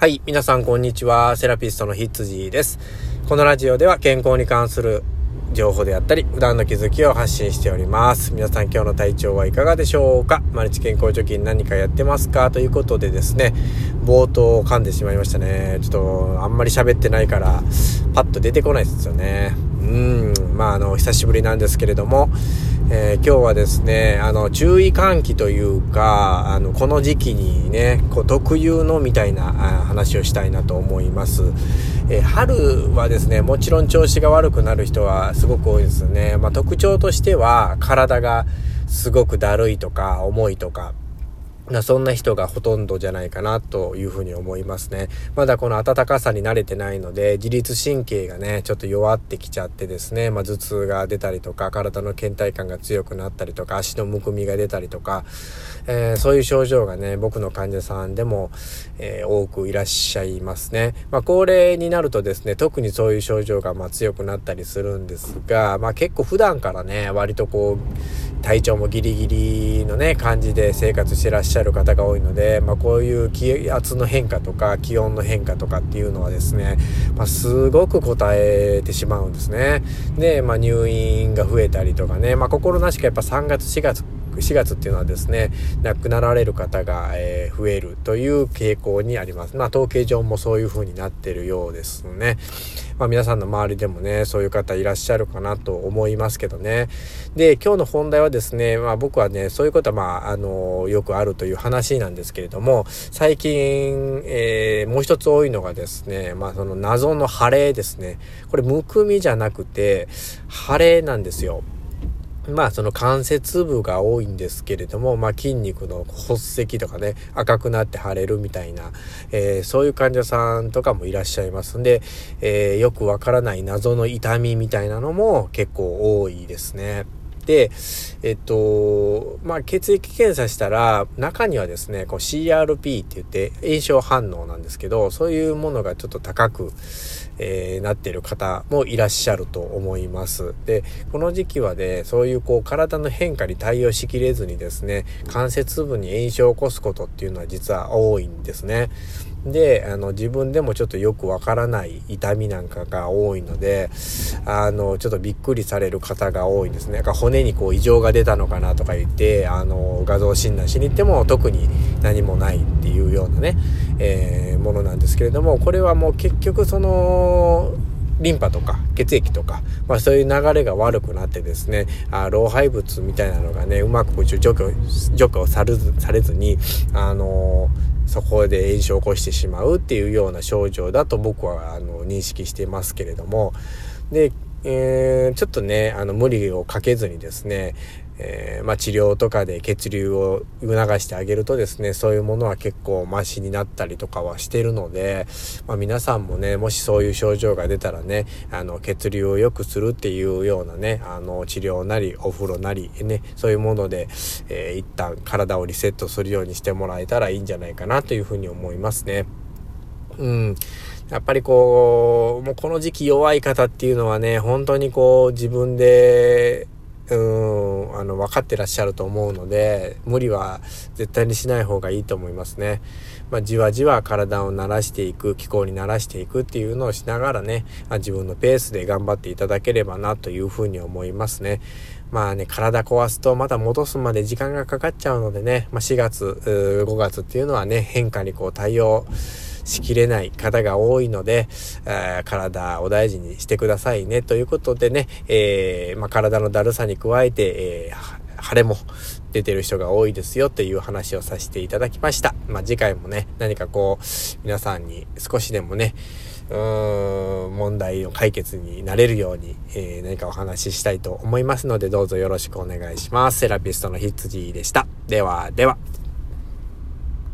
はい、皆さんこんにちは。セラピストのヒッツジーです。このラジオでは健康に関する情報であったり、普段の気づきを発信しております。皆さん今日の体調はいかがでしょうか？マルチ健康貯金何かやってますか？ということでですね、冒頭噛んでしまいましたね。ちょっとあんまり喋ってないから、パッと出てこないですよね。うん、まああの、久しぶりなんですけれども、えー、今日はですね、あの、注意喚起というか、あの、この時期にね、こう、特有のみたいな話をしたいなと思います。えー、春はですね、もちろん調子が悪くなる人はすごく多いですね。まあ、特徴としては、体がすごくだるいとか、重いとか、そんな人がほとんどじゃないかなというふうに思いますね。まだこの暖かさに慣れてないので、自律神経がね、ちょっと弱ってきちゃってですね、まあ、頭痛が出たりとか、体の倦怠感が強くなったりとか、足のむくみが出たりとか、えー、そういう症状がね、僕の患者さんでも、えー、多くいらっしゃいますね。まあ、高齢になるとですね、特にそういう症状がまあ強くなったりするんですが、まあ、結構普段からね、割とこう、体調もギリギリのね、感じで生活してらっしゃる方が多いので、まあ、こういう気圧の変化とか気温の変化とかっていうのはですね、まあ、すごく応えてしまうんですね。で、まあ、入院が増えたりとかね、まあ、心なしかやっぱ3月4月4月っていうのはですね、亡くなられる方が、えー、増えるという傾向にあります。まあ、統計上もそういう風になってるようですね。まあ、皆さんの周りでもね、そういう方いらっしゃるかなと思いますけどね。で、今日の本題はですね、まあ、僕はね、そういうことは、まあ、あの、よくあるという話なんですけれども、最近、えー、もう一つ多いのがですね、まあ、その謎の腫れですね。これ、むくみじゃなくて、腫れなんですよ。まあその関節部が多いんですけれども、まあ筋肉の骨折とかね、赤くなって腫れるみたいな、えー、そういう患者さんとかもいらっしゃいますんで、えー、よくわからない謎の痛みみたいなのも結構多いですね。で、えっと、まあ、血液検査したら、中にはですね、こう CRP って言って炎症反応なんですけど、そういうものがちょっと高く、えー、なってる方もいらっしゃると思います。で、この時期はね、そういうこう体の変化に対応しきれずにですね、関節部に炎症を起こすことっていうのは実は多いんですね。で、あの、自分でもちょっとよくわからない痛みなんかが多いので、あの、ちょっとびっくりされる方が多いんですね。なんか骨にこう異常が出たのかなとか言って、あの、画像診断しに行っても特に何もないっていうようなね、えー、ものなんですけれども、これはもう結局その、リンパとか血液とか、まあそういう流れが悪くなってですね、あ老廃物みたいなのがね、うまく除去、除去されずされずに、あのそこで炎症を起こしてしまうっていうような症状だと僕はあの認識していますけれども、で、えー、ちょっとね、あの無理をかけずにですね、えー、まあ、治療とかで血流を促してあげるとですね、そういうものは結構マシになったりとかはしてるので、まあ、皆さんもね、もしそういう症状が出たらね、あの、血流を良くするっていうようなね、あの、治療なり、お風呂なり、ね、そういうもので、えー、一旦体をリセットするようにしてもらえたらいいんじゃないかなというふうに思いますね。うん。やっぱりこう、もうこの時期弱い方っていうのはね、本当にこう自分でうん、あの、分かってらっしゃると思うので、無理は絶対にしない方がいいと思いますね。まあ、じわじわ体を慣らしていく、気候に慣らしていくっていうのをしながらね、あ、自分のペースで頑張っていただければなというふうに思いますね。まあね、体壊すとまた戻すまで時間がかかっちゃうのでね、まあ、4月、5月っていうのはね、変化にこう対応、しきれない方が多いので、え、体を大事にしてくださいね。ということでね、えー、まあ、体のだるさに加えて、えー、腫れも出てる人が多いですよっていう話をさせていただきました。まあ、次回もね、何かこう、皆さんに少しでもね、うーん、問題の解決になれるように、えー、何かお話ししたいと思いますので、どうぞよろしくお願いします。セラピストのヒッツジーでした。では、では。